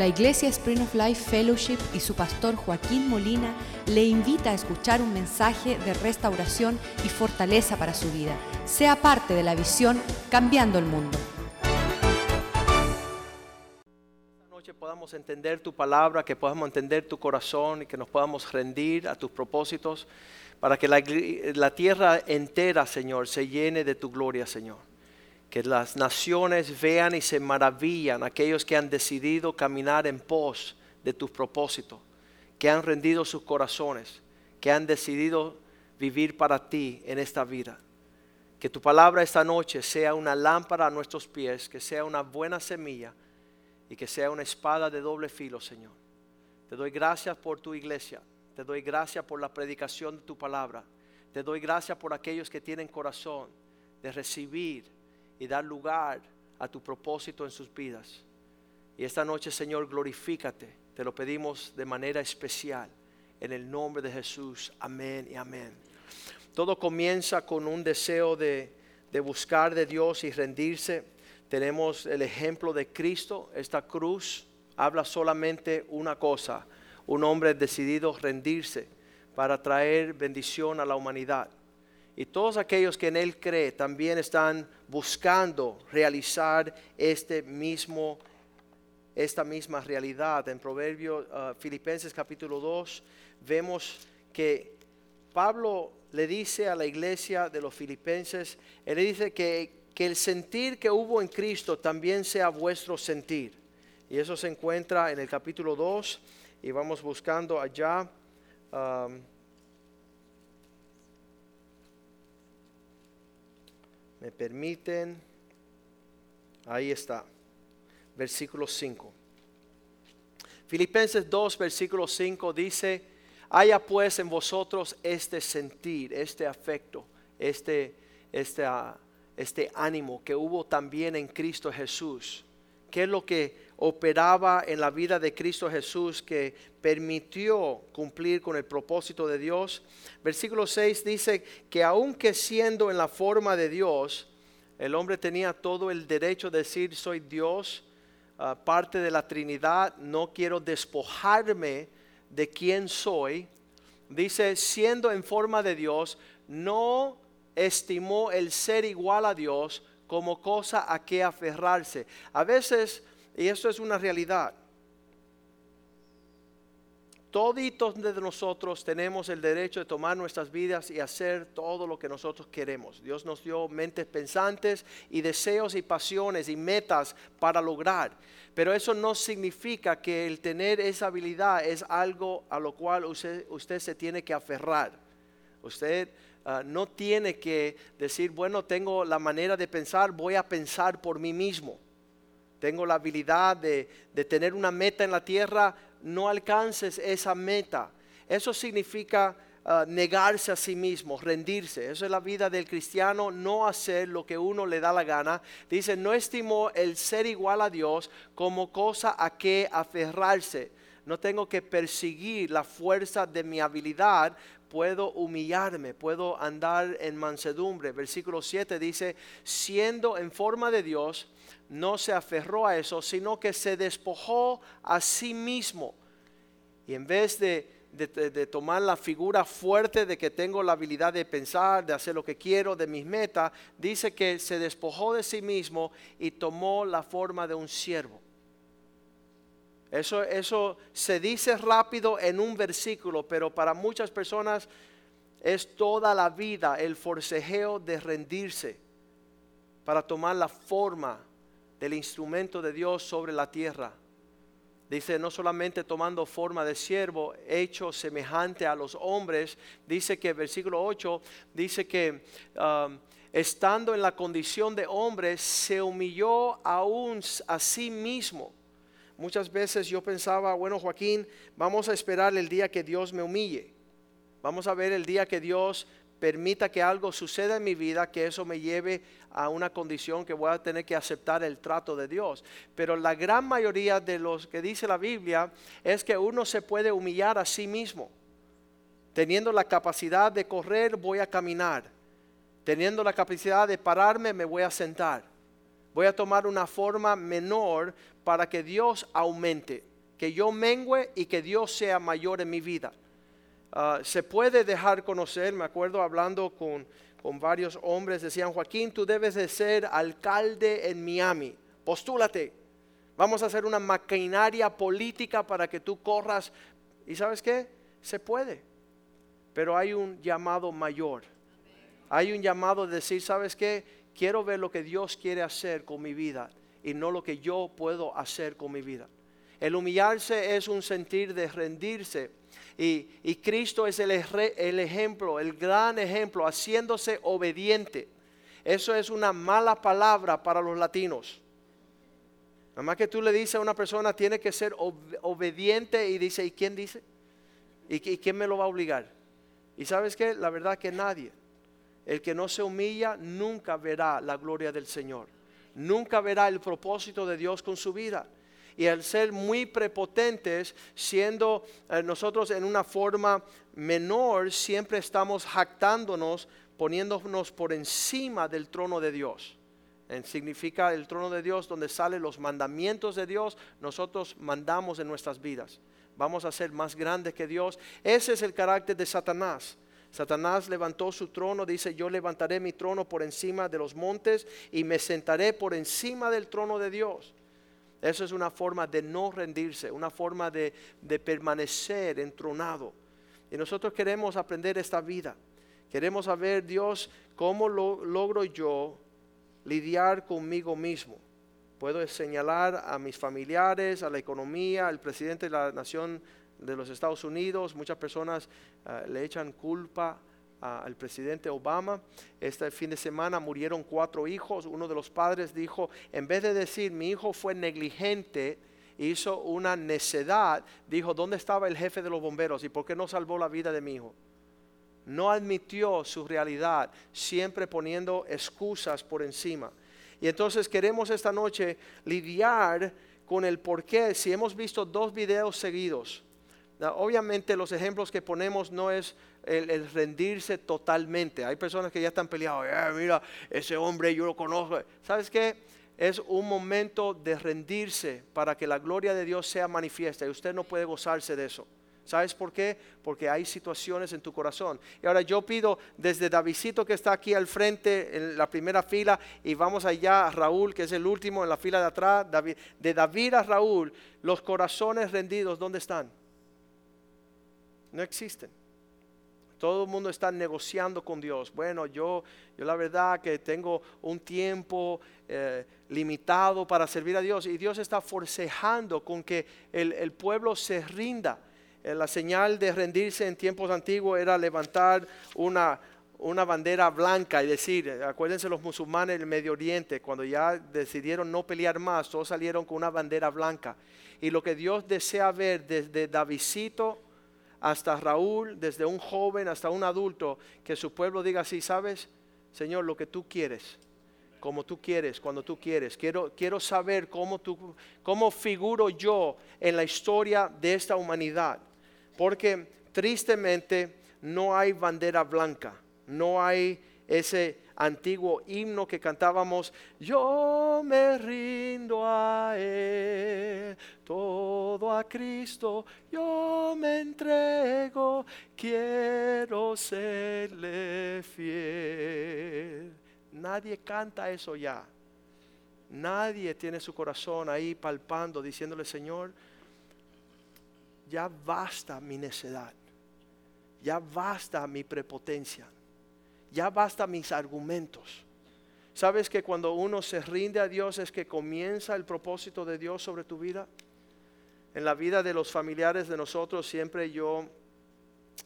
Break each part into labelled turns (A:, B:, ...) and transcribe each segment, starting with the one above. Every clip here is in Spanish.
A: La Iglesia Spring of Life Fellowship y su pastor Joaquín Molina le invita a escuchar un mensaje de restauración y fortaleza para su vida. Sea parte de la visión Cambiando el Mundo.
B: Esta noche podamos entender tu palabra, que podamos entender tu corazón y que nos podamos rendir a tus propósitos para que la, la tierra entera, Señor, se llene de tu gloria, Señor que las naciones vean y se maravillan aquellos que han decidido caminar en pos de tus propósitos, que han rendido sus corazones, que han decidido vivir para ti en esta vida. Que tu palabra esta noche sea una lámpara a nuestros pies, que sea una buena semilla y que sea una espada de doble filo, Señor. Te doy gracias por tu iglesia, te doy gracias por la predicación de tu palabra, te doy gracias por aquellos que tienen corazón de recibir y dar lugar a tu propósito en sus vidas. Y esta noche, Señor, glorifícate. Te lo pedimos de manera especial. En el nombre de Jesús. Amén y amén. Todo comienza con un deseo de, de buscar de Dios y rendirse. Tenemos el ejemplo de Cristo. Esta cruz habla solamente una cosa. Un hombre decidido rendirse para traer bendición a la humanidad. Y todos aquellos que en Él creen también están buscando realizar este mismo, esta misma realidad. En Proverbios, uh, Filipenses capítulo 2, vemos que Pablo le dice a la iglesia de los filipenses, él le dice que, que el sentir que hubo en Cristo también sea vuestro sentir. Y eso se encuentra en el capítulo 2 y vamos buscando allá. Um, me permiten, ahí está, versículo 5. Filipenses 2, versículo 5 dice, haya pues en vosotros este sentir, este afecto, este, este, este ánimo que hubo también en Cristo Jesús. ¿Qué es lo que operaba en la vida de Cristo Jesús que permitió cumplir con el propósito de Dios. Versículo 6 dice que aunque siendo en la forma de Dios, el hombre tenía todo el derecho de decir soy Dios, ah, parte de la Trinidad, no quiero despojarme de quién soy. Dice, siendo en forma de Dios, no estimó el ser igual a Dios como cosa a que aferrarse. A veces y esto es una realidad. Toditos de nosotros tenemos el derecho de tomar nuestras vidas y hacer todo lo que nosotros queremos. Dios nos dio mentes pensantes y deseos y pasiones y metas para lograr. Pero eso no significa que el tener esa habilidad es algo a lo cual usted, usted se tiene que aferrar. Usted ah, no tiene que decir, bueno, tengo la manera de pensar, voy a pensar por mí mismo tengo la habilidad de, tener una meta en la tierra, no alcances esa meta. Eso significa ah, negarse a sí mismo, rendirse. Eso es la vida del cristiano, no hacer lo que uno le da la gana. Dice, no estimó el ser igual a Dios como cosa a que aferrarse. No tengo que perseguir la fuerza de mi habilidad, puedo humillarme, puedo andar en mansedumbre. Versículo 7 dice, siendo en forma de Dios, no se aferró a eso, sino que se despojó a sí mismo. Y en vez de, tomar la figura fuerte de que tengo la habilidad de pensar, de hacer lo que quiero, de mis metas, dice que se despojó de sí mismo y tomó la forma de un siervo. Eso, eso se dice rápido en un versículo, pero para muchas personas es toda la vida el forcejeo de rendirse para tomar la forma del instrumento de Dios sobre la tierra. Dice, no solamente tomando forma de siervo, hecho semejante a los hombres, dice que versículo 8, dice que um, estando en la condición de hombre, se humilló aún a sí mismo. Muchas veces yo pensaba, bueno Joaquín, vamos a esperar el día que Dios me humille. Vamos a ver el día que Dios permita que algo suceda en mi vida, que eso me lleve a una condición que voy a tener que aceptar el trato de Dios. Pero la gran mayoría de los que dice la Biblia es que uno se puede humillar a sí mismo. Teniendo la capacidad de correr, voy a caminar. Teniendo la capacidad de pararme, me voy a sentar. Voy a tomar una forma menor para que Dios aumente. que yo mengüe y que Dios sea mayor en mi vida. Ah, se puede dejar conocer, me acuerdo hablando con, con varios hombres, decían, Joaquín, tú debes de ser alcalde en Miami, postúlate, vamos a hacer una maquinaria política para que tú corras. ¿Y sabes qué? Se puede, pero hay un llamado mayor. Hay un llamado de decir, ¿sabes qué? Quiero ver lo que Dios quiere hacer con mi vida y no lo que yo puedo hacer con mi vida. El humillarse es un sentir de rendirse. Y, Cristo es el, el ejemplo, el gran ejemplo, haciéndose obediente. Eso es una mala palabra para los latinos. Nada más que tú le dices a una persona, tiene que ser obediente y dice, ¿y quién dice? ¿Y, ¿Y quién me lo va a obligar? Y sabes qué, la verdad que nadie. El que no se humilla nunca verá la gloria del Señor. Nunca verá el propósito de Dios con su vida y al ser muy prepotentes, siendo eh, nosotros en una forma menor, siempre estamos jactándonos, poniéndonos por encima del trono de Dios. significa el trono de Dios donde salen los mandamientos de Dios, nosotros mandamos en nuestras vidas. Vamos a ser más grandes que Dios. Ese es el carácter de Satanás. Satanás levantó su trono, dice, yo levantaré mi trono por encima de los montes y me sentaré por encima del trono de Dios. Eso es una forma de no rendirse, una forma de, permanecer entronado. Y nosotros queremos aprender esta vida. Queremos saber, Dios, cómo lo, logro yo lidiar conmigo mismo. Puedo señalar a mis familiares, a la economía, al presidente de la nación de los Estados Unidos. Muchas personas eh, le echan culpa al presidente Obama. Este fin de semana murieron cuatro hijos. Uno de los padres dijo, en vez de decir mi hijo fue negligente, hizo una necedad, dijo, ¿dónde estaba el jefe de los bomberos y por qué no salvó la vida de mi hijo? No admitió su realidad, siempre poniendo excusas por encima. Y entonces queremos esta noche lidiar con el por qué, si hemos visto dos videos seguidos, obviamente los ejemplos que ponemos no es el, rendirse totalmente. Hay personas que ya están peleados, eh, mira, ese hombre yo lo conozco. ¿Sabes qué? Es un momento de rendirse para que la gloria de Dios sea manifiesta y usted no puede gozarse de eso. ¿Sabes por qué? Porque hay situaciones en tu corazón. Y ahora yo pido desde Davidito que está aquí al frente en la primera fila y vamos allá a Raúl que es el último en la fila de atrás, de David a Raúl, los corazones rendidos, ¿dónde están? No existen. Todo el mundo está negociando con Dios. Bueno, yo, yo la verdad que tengo un tiempo eh, limitado para servir a Dios y Dios está forcejando con que el, pueblo se rinda. Eh, la señal de rendirse en tiempos antiguos era levantar una, una bandera blanca y decir, acuérdense los musulmanes del Medio Oriente, cuando ya decidieron no pelear más, todos salieron con una bandera blanca. Y lo que Dios desea ver desde Davidito hasta Raúl, desde un joven hasta un adulto, que su pueblo diga así, sabes, Señor, lo que tú quieres, como tú quieres, cuando tú quieres. Quiero, quiero saber cómo, tú, cómo figuro yo en la historia de esta humanidad. Porque tristemente no hay bandera blanca, no hay ese antiguo himno que cantábamos, yo me rindo a Él, todo a Cristo, yo me entrego, quiero serle fiel. Nadie canta eso ya. Nadie tiene su corazón ahí palpando, diciéndole, Señor, ya basta mi necedad, ya basta mi prepotencia ya basta mis argumentos. ¿Sabes que cuando uno se rinde a Dios es que comienza el propósito de Dios sobre tu vida? En la vida de los familiares de nosotros siempre yo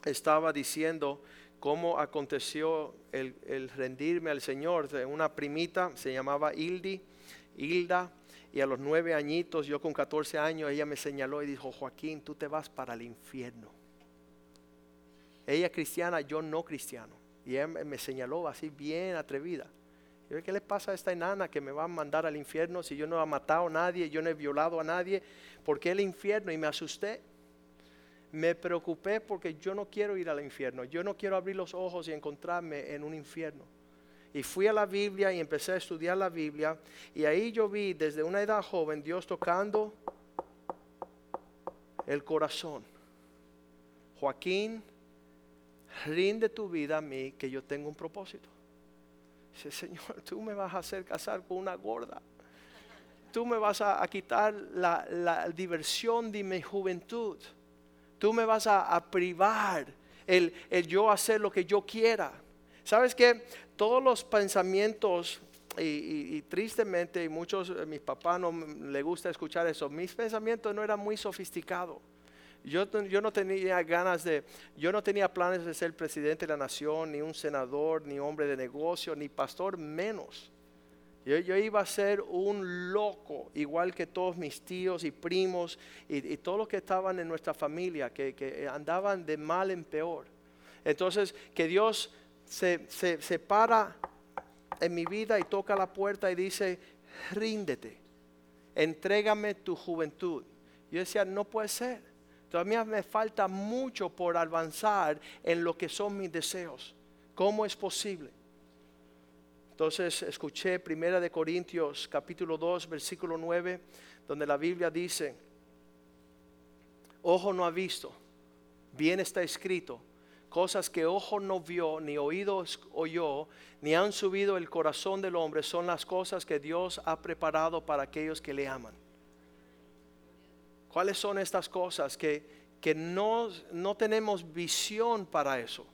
B: estaba diciendo cómo aconteció el, rendirme al Señor. Una primita se llamaba Hildi, Hilda, y a los nueve añitos, yo con 14 años, ella me señaló y dijo, Joaquín, tú te vas para el infierno. Ella cristiana, yo no cristiano. Y él me señaló así bien atrevida. ¿Qué le pasa a esta enana que me va a mandar al infierno si yo no he matado a nadie, yo no he violado a nadie? ¿Por qué el infierno? Y me asusté. Me preocupé porque yo no quiero ir al infierno. Yo no quiero abrir los ojos y encontrarme en un infierno. Y fui a la Biblia y empecé a estudiar la Biblia. Y ahí yo vi desde una edad joven Dios tocando el corazón. Joaquín, rinde tu vida a mí que yo tengo un propósito. Dice, Señor, tú me vas a hacer casar con una gorda. Tú me vas a, quitar la, diversión de mi juventud. Tú me vas a, privar el, yo hacer lo que yo quiera. ¿Sabes qué? Todos los pensamientos y, tristemente, y muchos, eh, mis papás no le gusta escuchar eso, mis pensamientos no eran muy sofisticados. Yo, no tenía ganas de, yo no tenía planes de ser presidente de la nación, ni un senador, ni hombre de negocio, ni pastor menos. Yo, iba a ser un loco, igual que todos mis tíos y primos y, todos los que estaban en nuestra familia, que, andaban de mal en peor. Entonces, que Dios se, se, se para en mi vida y toca la puerta y dice, ríndete, entrégame tu juventud. Yo decía, no puede ser. Todavía me falta mucho por avanzar en lo que son mis deseos. ¿Cómo es posible? Entonces escuché Primera de Corintios capítulo 2 versículo 9 donde la Biblia dice, ojo no ha visto, bien está escrito, cosas que ojo no vio, ni oído oyó, ni han subido el corazón del hombre, son las cosas que Dios ha preparado para aquellos que le aman. ¿Cuáles son estas cosas que, que no, no tenemos visión para eso?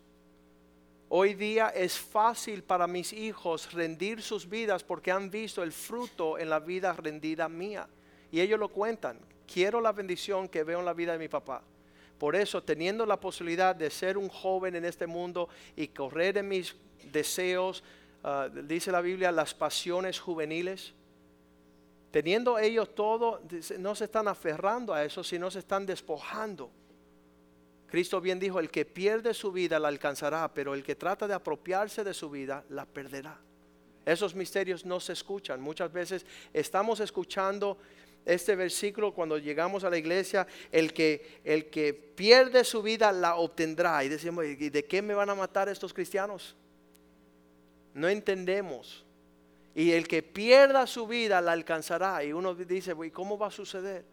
B: Hoy día es fácil para mis hijos rendir sus vidas porque han visto el fruto en la vida rendida mía. Y ellos lo cuentan. Quiero la bendición que veo en la vida de mi papá. Por eso, teniendo la posibilidad de ser un joven en este mundo y correr en mis deseos, ah, dice la Biblia, las pasiones juveniles, teniendo ellos todo, no se están aferrando a eso, sino se están despojando. Cristo bien dijo, el que pierde su vida la alcanzará, pero el que trata de apropiarse de su vida la perderá. Esos misterios no se escuchan. Muchas veces estamos escuchando este versículo cuando llegamos a la iglesia, el que, el que pierde su vida la obtendrá. Y decimos, ¿y de qué me van a matar estos cristianos? No entendemos. Y el que pierda su vida la alcanzará. Y uno dice, ¿y cómo va a suceder?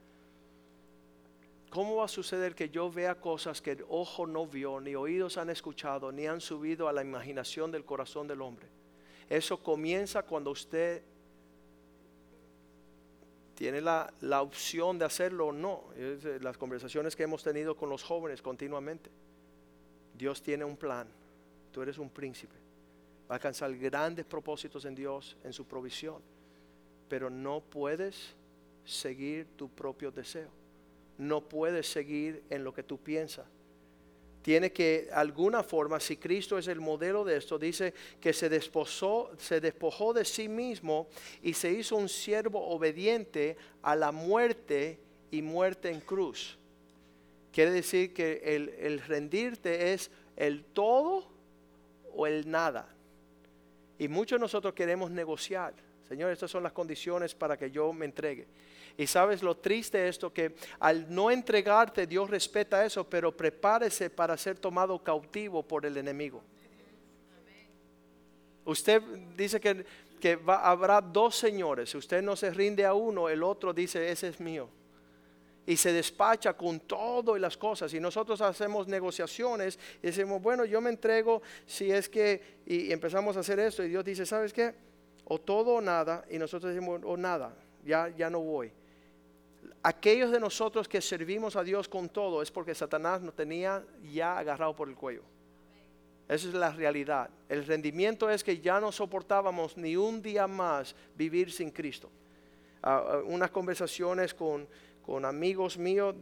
B: ¿Cómo va a suceder que yo vea cosas que el ojo no vio, ni oídos han escuchado, ni han subido a la imaginación del corazón del hombre? Eso comienza cuando usted tiene la, opción de hacerlo o no. las conversaciones que hemos tenido con los jóvenes continuamente. Dios tiene un plan. Tú eres un príncipe. Alcanzar grandes propósitos en Dios, en su provisión. Pero no puedes seguir tu propio deseo no puedes seguir en lo que tú piensas. Tiene que, alguna forma, si Cristo es el modelo de esto, dice que se desposó, se despojó de sí mismo y se hizo un siervo obediente a la muerte y muerte en cruz. Quiere decir que el rendirte es el todo o el nada. Y muchos de nosotros queremos negociar. Señor, estas son las condiciones para que yo me entregue. Y sabes lo triste de esto, que al no entregarte Dios respeta eso, pero prepárese para ser tomado cautivo por el enemigo. Usted dice que, que habrá dos señores, si usted no se rinde a uno, el otro dice, ese es mío. Y se despacha con todo y las cosas. Y nosotros hacemos negociaciones y decimos, bueno, yo me entrego si es que, y empezamos a hacer esto. Y Dios dice, ¿sabes qué? O todo o nada. Y nosotros decimos, o nada, ya, ya no voy aquellos de nosotros que servimos a Dios con todo es porque Satanás nos tenía ya agarrado por el cuello. Esa es la realidad. El rendimiento es que ya no soportábamos ni un día más vivir sin Cristo. Ah, ah, unas conversaciones con, amigos míos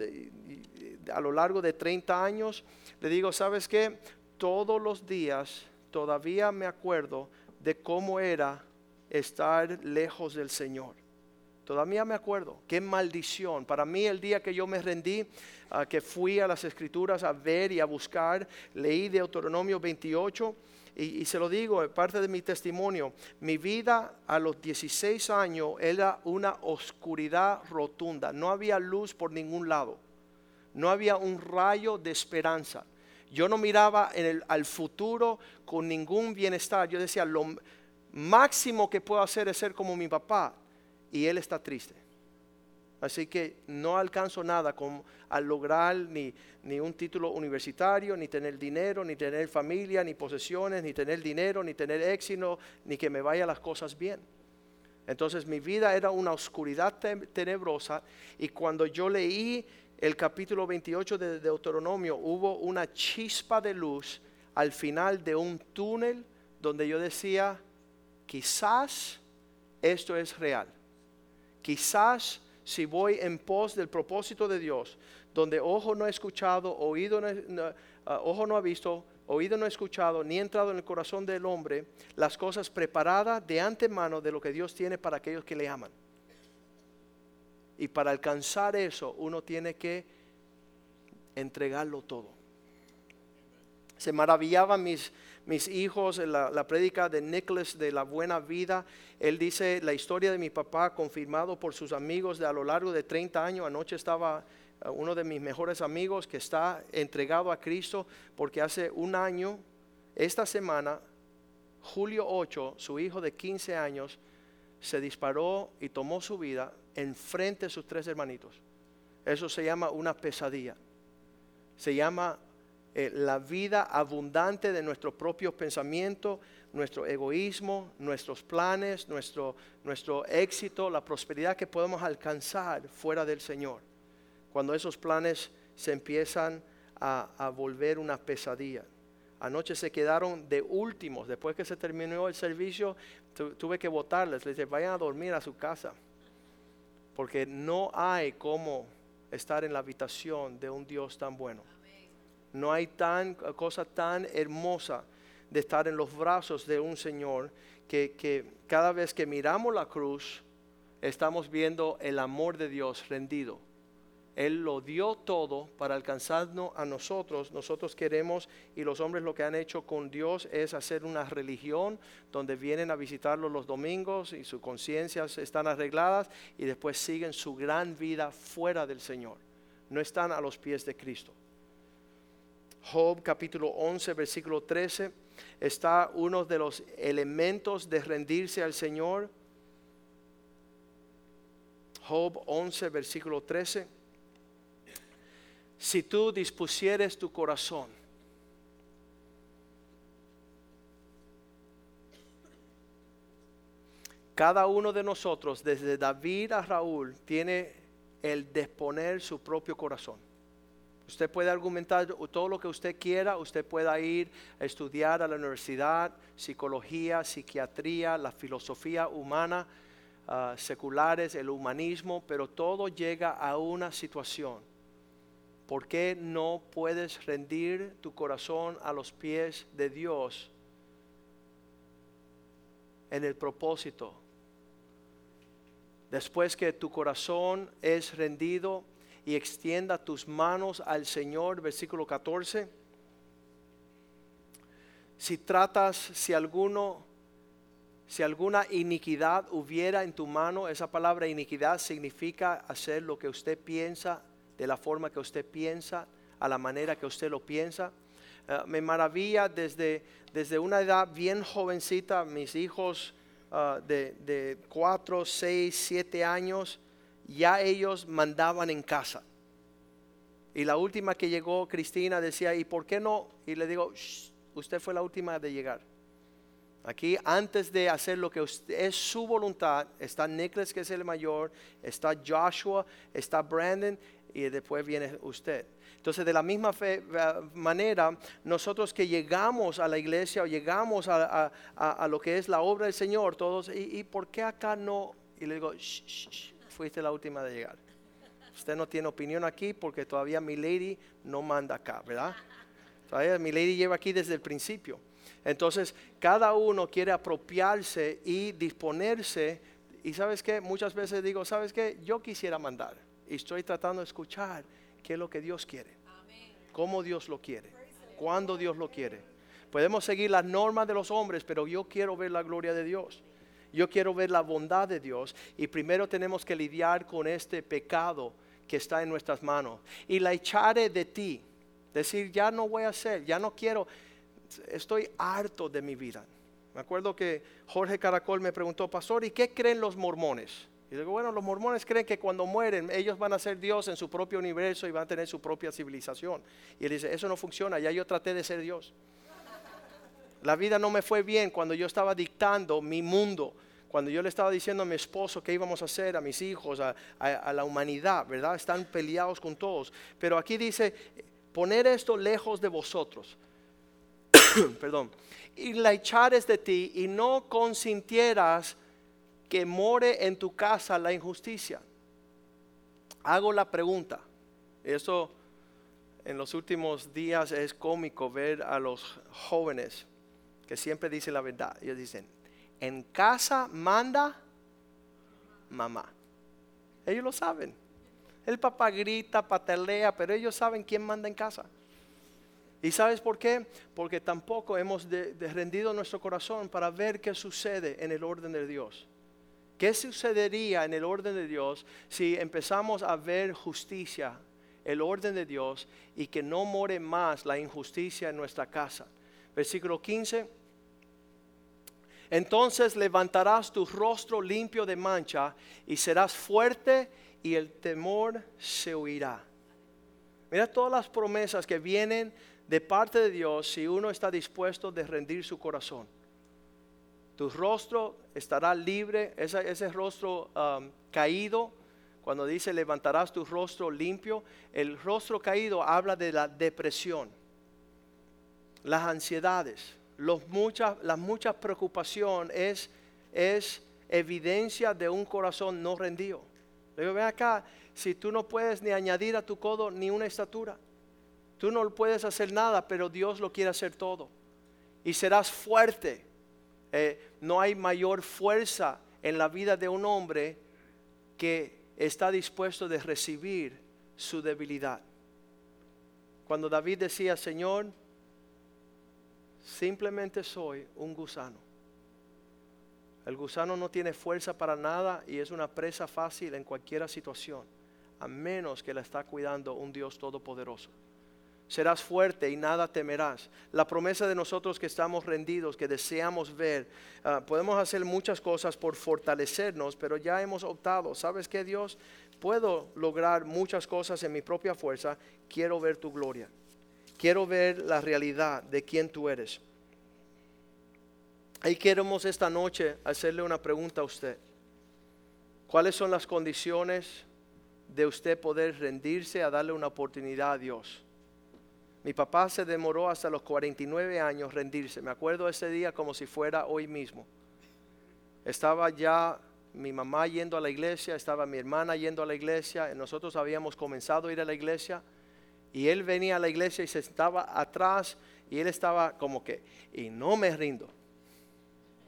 B: a lo largo de 30 años, le digo, ¿sabes qué? Todos los días todavía me acuerdo de cómo era estar lejos del Señor. Todavía me acuerdo, qué maldición. Para mí el día que yo me rendí, ah, que fui a las escrituras a ver y a buscar, leí Deuteronomio 28 y, se lo digo, parte de mi testimonio, mi vida a los 16 años era una oscuridad rotunda, no había luz por ningún lado, no había un rayo de esperanza. Yo no miraba en el, al futuro con ningún bienestar. Yo decía, lo máximo que puedo hacer es ser como mi papá y él está triste. Así que no alcanzo nada con, al lograr ni, ni un título universitario, ni tener dinero, ni tener familia, ni posesiones, ni tener dinero, ni tener éxito, ni que me vayan las cosas bien. Entonces mi vida era una oscuridad tenebrosa y cuando yo leí el capítulo 28 de Deuteronomio hubo una chispa de luz al final de un túnel donde yo decía, quizás esto es real. Quizás si voy en pos del propósito de Dios, donde ojo no ha escuchado, oído no, ah, ojo no ha visto, oído no ha escuchado, ni ha entrado en el corazón del hombre las cosas preparadas de antemano de lo que Dios tiene para aquellos que le aman. Y para alcanzar eso uno tiene que entregarlo todo. Se maravillaban mis, mis hijos la, la de Nicholas de la buena vida. Él dice la historia de mi papá confirmado por sus amigos de a lo largo de 30 años. Anoche estaba uh, uno de mis mejores amigos que está entregado a Cristo porque hace un año, esta semana, julio 8, su hijo de 15 años se disparó y tomó su vida en frente de sus tres hermanitos. Eso se llama una pesadilla. Se llama eh, la vida abundante de nuestros propios pensamientos, nuestro egoísmo, nuestros planes, nuestro, nuestro éxito, la prosperidad que podemos alcanzar fuera del Señor. Cuando esos planes se empiezan a, volver una pesadilla. Anoche se quedaron de últimos, después que se terminó el servicio, tuve que votarles, les dije, vayan a dormir a su casa, porque no hay como estar en la habitación de un Dios tan bueno. No hay tan, cosa tan hermosa de estar en los brazos de un Señor que, que cada vez que miramos la cruz estamos viendo el amor de Dios rendido. Él lo dio todo para alcanzarnos a nosotros. Nosotros queremos, y los hombres lo que han hecho con Dios es hacer una religión donde vienen a visitarlo los domingos y sus conciencias están arregladas y después siguen su gran vida fuera del Señor. No están a los pies de Cristo. Job capítulo 11, versículo 13, está uno de los elementos de rendirse al Señor. Job 11, versículo 13. Si tú dispusieres tu corazón, cada uno de nosotros, desde David a Raúl, tiene el disponer su propio corazón. Usted puede argumentar todo lo que usted quiera, usted pueda ir a estudiar a la universidad, psicología, psiquiatría, la filosofía humana, ah, seculares, el humanismo, pero todo llega a una situación. ¿Por qué no puedes rendir tu corazón a los pies de Dios en el propósito? Después que tu corazón es rendido, y extienda tus manos al Señor, versículo 14. Si tratas, si alguno, si alguna iniquidad hubiera en tu mano, esa palabra iniquidad significa hacer lo que usted piensa, de la forma que usted piensa, a la manera que usted lo piensa. Eh, me maravilla desde, desde una edad bien jovencita, mis hijos ah, de, de 4, 6, 7 años, ya ellos mandaban en casa. Y la última que llegó, Cristina, decía, ¿y por qué no? Y le digo, usted fue la última de llegar. Aquí, antes de hacer lo que es su voluntad, está Nicholas, que es el mayor, está Joshua, está Brandon, y después viene usted. Entonces, de la misma eh, manera, nosotros que llegamos a la iglesia o llegamos a, lo que es la obra del Señor, todos, ¿y, por qué acá no? Y le digo, shh, fuiste la última de llegar. Usted no tiene opinión aquí porque todavía mi lady no manda acá, ¿verdad? Todavía mi lady lleva aquí desde el principio. Entonces, cada uno quiere apropiarse y disponerse. Y sabes qué, muchas veces digo, sabes qué, yo quisiera mandar. Y estoy tratando de escuchar qué es lo que Dios quiere. Cómo Dios lo quiere. Cuándo Dios lo quiere. Podemos seguir las normas de los hombres, pero yo quiero ver la gloria de Dios. Yo quiero ver la bondad de Dios y primero tenemos que lidiar con este pecado que está en nuestras manos y la echaré de ti. Decir, ya no voy a hacer, ya no quiero, estoy harto de mi vida. Me acuerdo que Jorge Caracol me preguntó, pastor, ¿y qué creen los mormones? Y digo, bueno, los mormones creen que cuando mueren ellos van a ser Dios en su propio universo y van a tener su propia civilización. Y él dice, eso no funciona, ya yo traté de ser Dios. La vida no me fue bien cuando yo estaba dictando mi mundo, cuando yo le estaba diciendo a mi esposo qué íbamos a hacer, a mis hijos, a, la humanidad, ¿verdad? Están peleados con todos. Pero aquí dice, poner esto lejos de vosotros. Perdón. Y la echares de ti y no consintieras que more en tu casa la injusticia. Hago la pregunta. Eso en los últimos días es cómico ver a los jóvenes que siempre dicen la verdad. Ellos dicen, en casa manda mamá. Ellos lo saben. El papá grita, patelea, pero ellos saben quién manda en casa. ¿Y sabes por qué? Porque tampoco hemos rendido nuestro corazón para ver qué sucede en el orden de Dios. ¿Qué sucedería en el orden de Dios si empezamos a ver justicia, el orden de Dios, y que no more más la injusticia en nuestra casa? Versículo 15. Entonces levantarás tu rostro limpio de mancha y serás fuerte y el temor se huirá. Mira todas las promesas que vienen de parte de Dios si uno está dispuesto de rendir su corazón tu rostro estará libre, ese, rostro um, caído, cuando dice levantarás tu rostro limpio, el rostro caído habla de la depresión, las ansiedades, muchas, las muchas preocupaciones es, es evidencia de un corazón no rendido. Le digo, ven acá, si tú no puedes ni añadir a tu codo ni una estatura, tú no puedes hacer nada, pero Dios lo quiere hacer todo. Y serás fuerte eh, no hay mayor fuerza en la vida de un hombre que está dispuesto de recibir su debilidad. Cuando David decía, Señor, simplemente soy un gusano. El gusano no tiene fuerza para nada y es una presa fácil en cualquier situación, a menos que la está cuidando un Dios todopoderoso serás fuerte y nada temerás. La promesa de nosotros que estamos rendidos, que deseamos ver, ah, podemos hacer muchas cosas por fortalecernos, pero ya hemos optado, ¿sabes qué Dios? Puedo lograr muchas cosas en mi propia fuerza, quiero ver tu gloria, quiero ver la realidad de quién tú eres. Ahí queremos esta noche hacerle una pregunta a usted. ¿Cuáles son las condiciones de usted poder rendirse a darle una oportunidad a Dios? Mi papá se demoró hasta los 49 años rendirse. Me acuerdo ese día como si fuera hoy mismo. Estaba ya mi mamá yendo a la iglesia, estaba mi hermana yendo a la iglesia, nosotros habíamos comenzado a ir a la iglesia y él venía a la iglesia y se estaba atrás y él estaba como que, y no me rindo.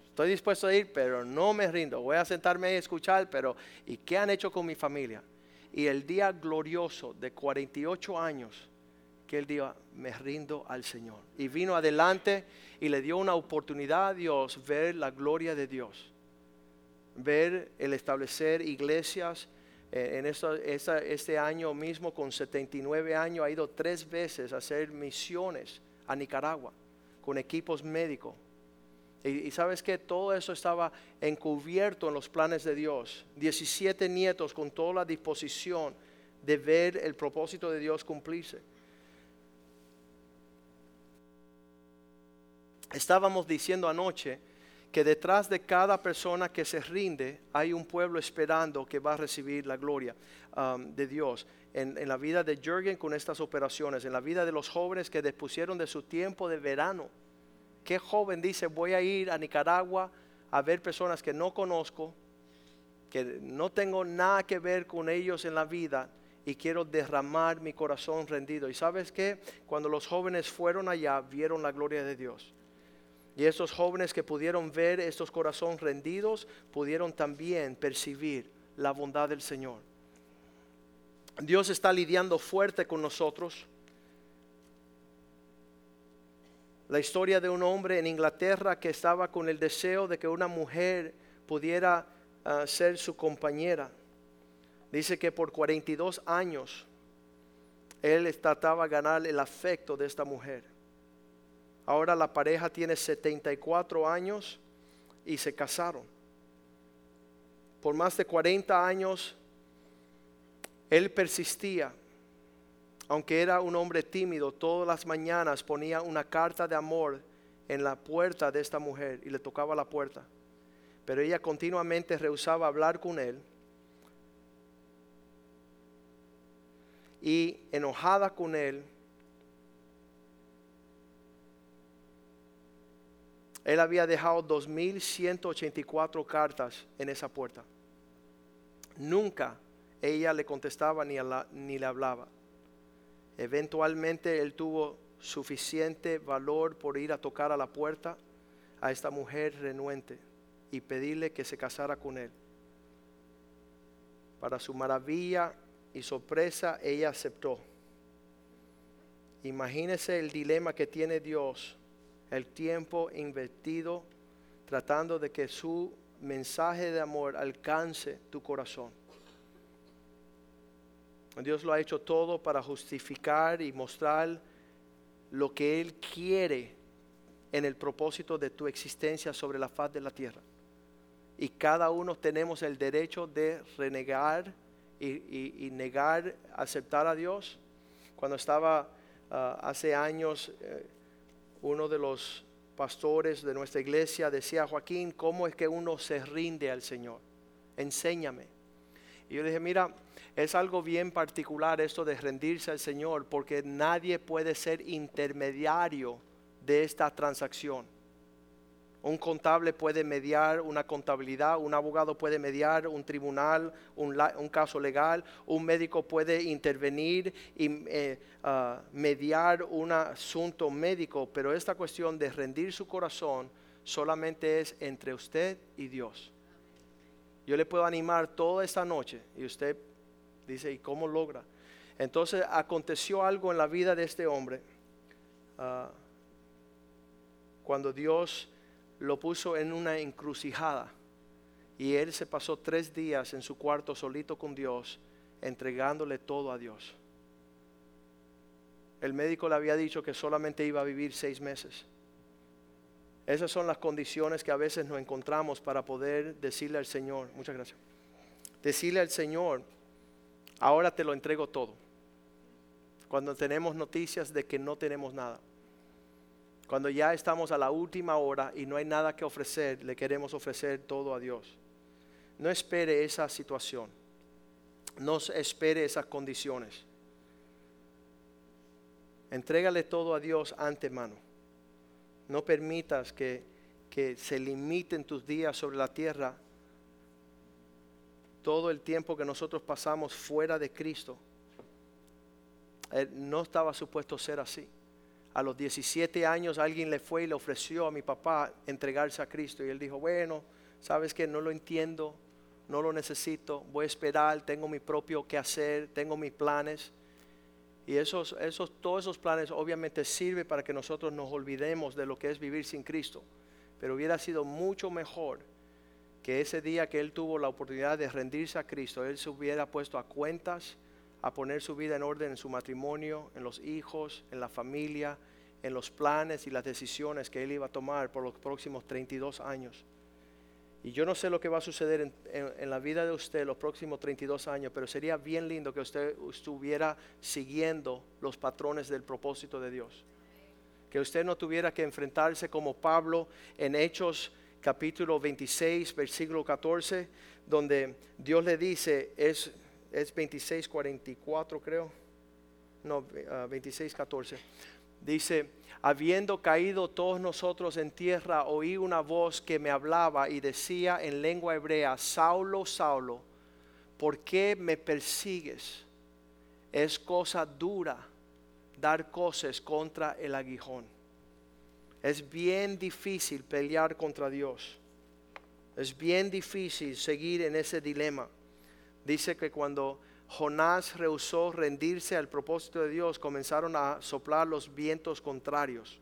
B: Estoy dispuesto a ir, pero no me rindo. Voy a sentarme y escuchar, pero ¿y qué han hecho con mi familia? Y el día glorioso de 48 años, que él dijo, me rindo al Señor. Y vino adelante y le dio una oportunidad a Dios ver la gloria de Dios, ver el establecer iglesias. Eh, en este año mismo, con 79 años, ha ido tres veces a hacer misiones a Nicaragua con equipos médicos. Y, y, sabes que todo eso estaba encubierto en los planes de Dios. 17 nietos con toda la disposición de ver el propósito de Dios cumplirse. Estábamos diciendo anoche que detrás de cada persona que se rinde hay un pueblo esperando que va a recibir la gloria um, de Dios. En, en, la vida de Jürgen con estas operaciones, en la vida de los jóvenes que dispusieron de su tiempo de verano. ¿Qué joven dice voy a ir a Nicaragua a ver personas que no conozco, que no tengo nada que ver con ellos en la vida y quiero derramar mi corazón rendido? Y sabes que cuando los jóvenes fueron allá vieron la gloria de Dios y estos jóvenes que pudieron ver estos corazones rendidos, pudieron también percibir la bondad del Señor. Dios está lidiando fuerte con nosotros. La historia de un hombre en Inglaterra que estaba con el deseo de que una mujer pudiera ah, ser su compañera. Dice que por 42 años él trataba de ganar el afecto de esta mujer. Ahora la pareja tiene 74 años y se casaron. por más de 40 años, él persistía. Aunque era un hombre tímido, todas las mañanas ponía una carta de amor en la puerta de esta mujer y le tocaba la puerta. Pero ella continuamente rehusaba hablar con él. Y enojada con él, él había dejado 2.184 cartas en esa puerta. Nunca ella le contestaba ni, le hablaba. Eventualmente él tuvo suficiente valor por ir a tocar a la puerta a esta mujer renuente y pedirle que se casara con él. Para su maravilla y sorpresa, ella aceptó. Imagínese el dilema que tiene Dios, el tiempo invertido tratando de que su mensaje de amor alcance tu corazón. Dios lo ha hecho todo para justificar y mostrar lo que Él quiere en el propósito de tu existencia sobre la faz de la tierra. Y cada uno tenemos el derecho de renegar y, negar, aceptar a Dios. Cuando estaba ah, hace años, eh, uno de los pastores de nuestra iglesia decía, Joaquín, ¿cómo es que uno se rinde al Señor? Enséñame. Y yo le dije, mira, es algo bien particular esto de rendirse al Señor, porque nadie puede ser intermediario de esta transacción. Un contable puede mediar una contabilidad, un abogado puede mediar un tribunal, un, caso legal, un médico puede intervenir y eh, ah, mediar un asunto médico, pero esta cuestión de rendir su corazón solamente es entre usted y Dios. Yo le puedo animar toda esta noche y usted dice, ¿y cómo logra? Entonces aconteció algo en la vida de este hombre ah, cuando Dios lo puso en una encrucijada y él se pasó tres días en su cuarto solito con Dios, entregándole todo a Dios. El médico le había dicho que solamente iba a vivir seis meses. Esas son las condiciones que a veces nos encontramos para poder decirle al Señor, muchas gracias, decirle al Señor, ahora te lo entrego todo. Cuando tenemos noticias de que no tenemos nada. Cuando ya estamos a la última hora y no hay nada que ofrecer, le queremos ofrecer todo a Dios. No espere esa situación. No espere esas condiciones. Entrégale todo a Dios antemano. No permitas que, se limiten tus días sobre la tierra todo el tiempo que nosotros pasamos fuera de Cristo. no estaba supuesto ser así. A los 17 años alguien le fue y le ofreció a mi papá entregarse a Cristo y él dijo, bueno, sabes que no lo entiendo, no lo necesito, voy a esperar, tengo mi propio que hacer, tengo mis planes. Y esos, esos, todos esos planes obviamente sirven para que nosotros nos olvidemos de lo que es vivir sin Cristo. Pero hubiera sido mucho mejor que ese día que él tuvo la oportunidad de rendirse a Cristo, él se hubiera puesto a cuentas, a poner su vida en orden en su matrimonio, en los hijos, en la familia, en los planes y las decisiones que él iba a tomar por los próximos 32 años. Y yo no sé lo que va a suceder en, la vida de usted los próximos 32 años, pero sería bien lindo que usted estuviera siguiendo los patrones del propósito de Dios. Que usted no tuviera que enfrentarse como Pablo en Hechos capítulo 26, versículo 14, donde Dios le dice, es, es 26, 44 creo, no, 26, ah, 14 Dice, habiendo caído todos nosotros en tierra, oí una voz que me hablaba y decía en lengua hebrea, Saulo, Saulo, ¿por qué me persigues? Es cosa dura dar cosas contra el aguijón. Es bien difícil pelear contra Dios. Es bien difícil seguir en ese dilema. Dice que cuando Jonás rehusó rendirse al propósito de Dios, comenzaron a soplar los vientos contrarios.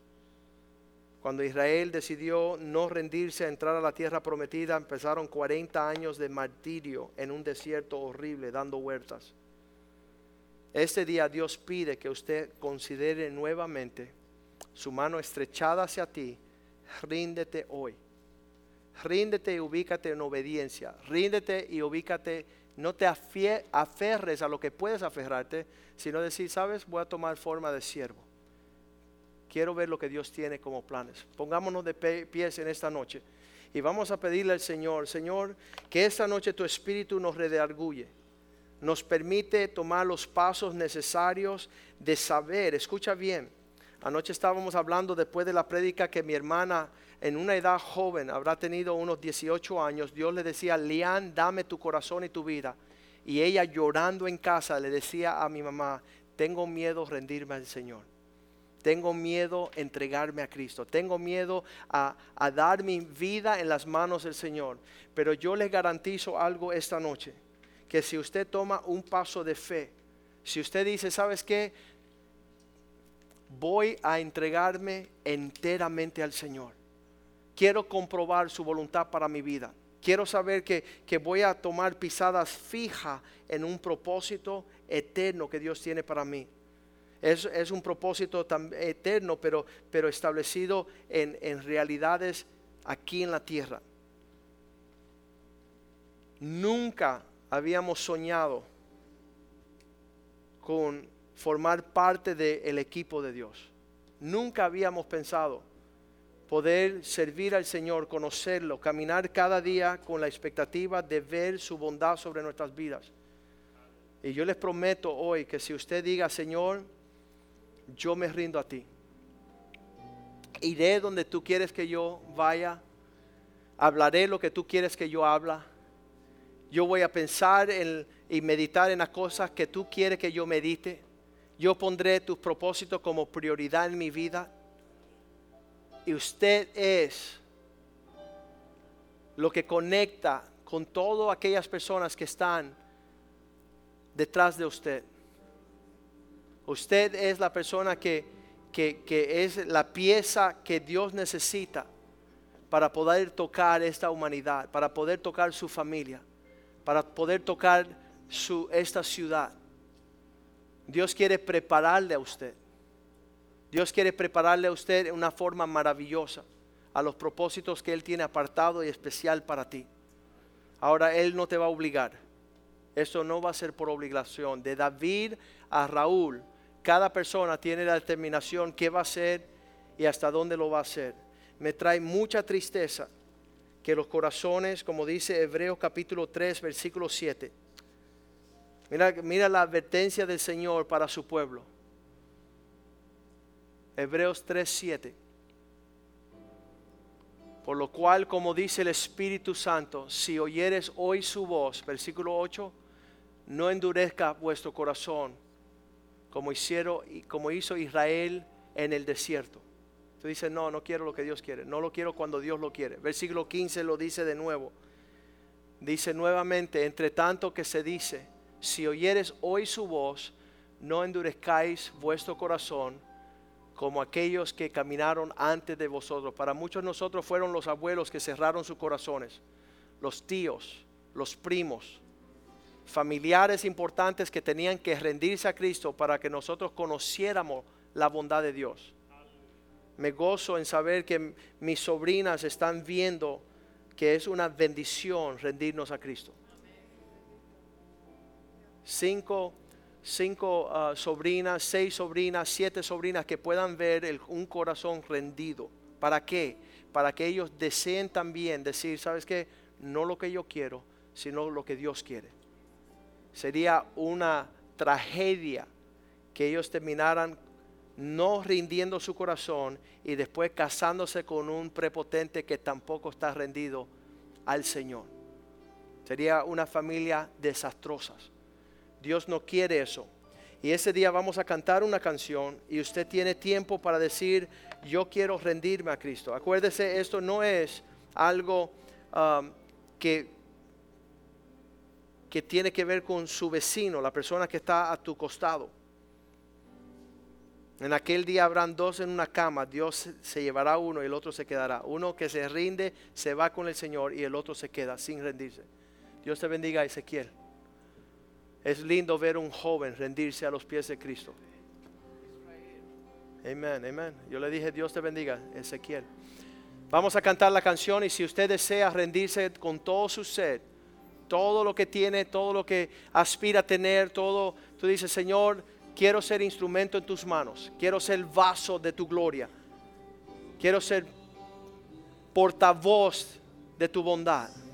B: Cuando Israel decidió no rendirse a entrar a la tierra prometida, empezaron 40 años de martirio en un desierto horrible, dando huertas. Este día Dios pide que usted considere nuevamente su mano estrechada hacia ti. Ríndete hoy. ríndete y ubícate en obediencia. Ríndete y ubícate, no te aferres a lo que puedes aferrarte, sino decir, sabes, voy a tomar forma de siervo. Quiero ver lo que Dios tiene como planes. Pongámonos de pies en esta noche y vamos a pedirle al Señor, Señor, que esta noche tu espíritu nos redarguye, nos permite tomar los pasos necesarios de saber, escucha bien. Anoche estábamos hablando después de la prédica que mi hermana en una edad joven, habrá tenido unos 18 años, Dios le decía, Lian, dame tu corazón y tu vida. Y ella llorando en casa le decía a mi mamá, tengo miedo rendirme al Señor. Tengo miedo entregarme a Cristo. Tengo miedo a, a dar mi vida en las manos del Señor. Pero yo le garantizo algo esta noche. Que si usted toma un paso de fe, si usted dice, ¿sabes qué? Voy a entregarme enteramente al Señor quiero comprobar su voluntad para mi vida. Quiero saber que, voy a tomar pisadas fijas en un propósito eterno que Dios tiene para mí. Es, es un propósito tan eterno, pero, pero establecido en, en realidades aquí en la tierra. Nunca habíamos soñado con formar parte del equipo de Dios. Nunca habíamos pensado poder servir al Señor, conocerlo, caminar cada día con la expectativa de ver su bondad sobre nuestras vidas. Y yo les prometo hoy que si usted diga, Señor, yo me rindo a ti. Iré donde tú quieres que yo vaya. Hablaré lo que tú quieres que yo habla. Yo voy a pensar y meditar en las cosas que tú quieres que yo medite. Yo pondré tus propósitos como prioridad en mi vida y usted es lo que conecta con todas aquellas personas que están detrás de usted. Usted es la persona que, que, es la pieza que Dios necesita para poder tocar esta humanidad, para poder tocar su familia, para poder tocar su, esta ciudad. Dios quiere prepararle a usted. Dios quiere prepararle a usted de una forma maravillosa a los propósitos que Él tiene apartado y especial para ti. Ahora Él no te va a obligar. Eso no va a ser por obligación. De David a Raúl, cada persona tiene la determinación qué va a hacer y hasta dónde lo va a hacer. Me trae mucha tristeza que los corazones, como dice Hebreos capítulo 3, versículo 7, mira, mira la advertencia del Señor para su pueblo Hebreos 3:7. Por lo cual, como dice el Espíritu Santo, si oyeres hoy su voz, versículo 8, no endurezca vuestro corazón como, hicieron, como hizo Israel en el desierto. Tú dices, no, no quiero lo que Dios quiere, no lo quiero cuando Dios lo quiere. Versículo 15 lo dice de nuevo. Dice nuevamente, entre tanto que se dice, si oyeres hoy su voz, no endurezcáis vuestro corazón como aquellos que caminaron antes de vosotros. Para muchos de nosotros fueron los abuelos que cerraron sus corazones, los tíos, los primos, familiares importantes que tenían que rendirse a Cristo para que nosotros conociéramos la bondad de Dios. Me gozo en saber que mis sobrinas están viendo que es una bendición rendirnos a Cristo. Cinco cinco ah, sobrinas, seis sobrinas, siete sobrinas que puedan ver un corazón rendido. ¿Para qué? Para que ellos deseen también decir, ¿sabes qué? No lo que yo quiero, sino lo que Dios quiere. Sería una tragedia que ellos terminaran no rindiendo su corazón y después casándose con un prepotente que tampoco está rendido al Señor. Sería una familia desastrosa. Dios no quiere eso. Y ese día vamos a cantar una canción y usted tiene tiempo para decir, yo quiero rendirme a Cristo. Acuérdese, esto no es algo um, que, que tiene que ver con su vecino, la persona que está a tu costado. En aquel día habrán dos en una cama, Dios se llevará uno y el otro se quedará. Uno que se rinde se va con el Señor y el otro se queda sin rendirse. Dios te bendiga, Ezequiel. Es lindo ver un joven rendirse a los pies de Cristo. Amén, amén. Yo le dije, Dios te bendiga, Ezequiel. Vamos a cantar la canción y si usted desea rendirse con todo su sed, todo lo que tiene, todo lo que aspira a tener, todo, tú dices, Señor, quiero ser instrumento en tus manos, quiero ser vaso de tu gloria, quiero ser portavoz de tu bondad.